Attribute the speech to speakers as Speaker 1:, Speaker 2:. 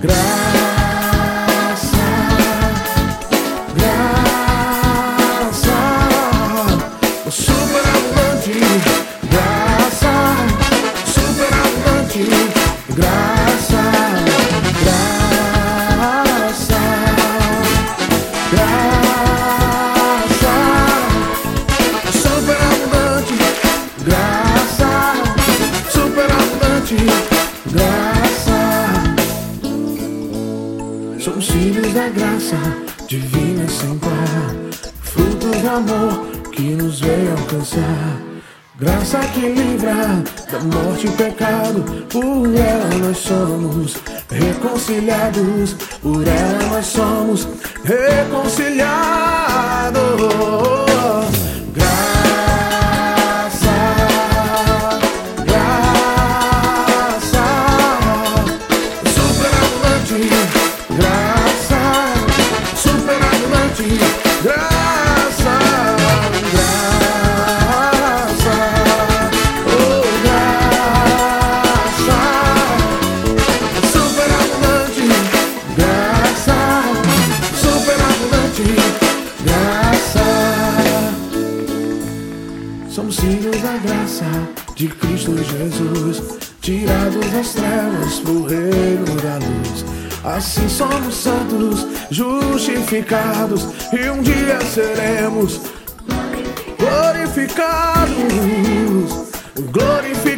Speaker 1: Graças Somos filhos da graça divina sem par, fruto do amor que nos veio alcançar. Graça que livra da morte e pecado, por ela nós somos reconciliados, por ela nós somos reconciliados. Somos filhos da graça de Cristo Jesus, tirados das trevas pro reino da luz. Assim somos santos, justificados, e um dia seremos glorificados, glorificados.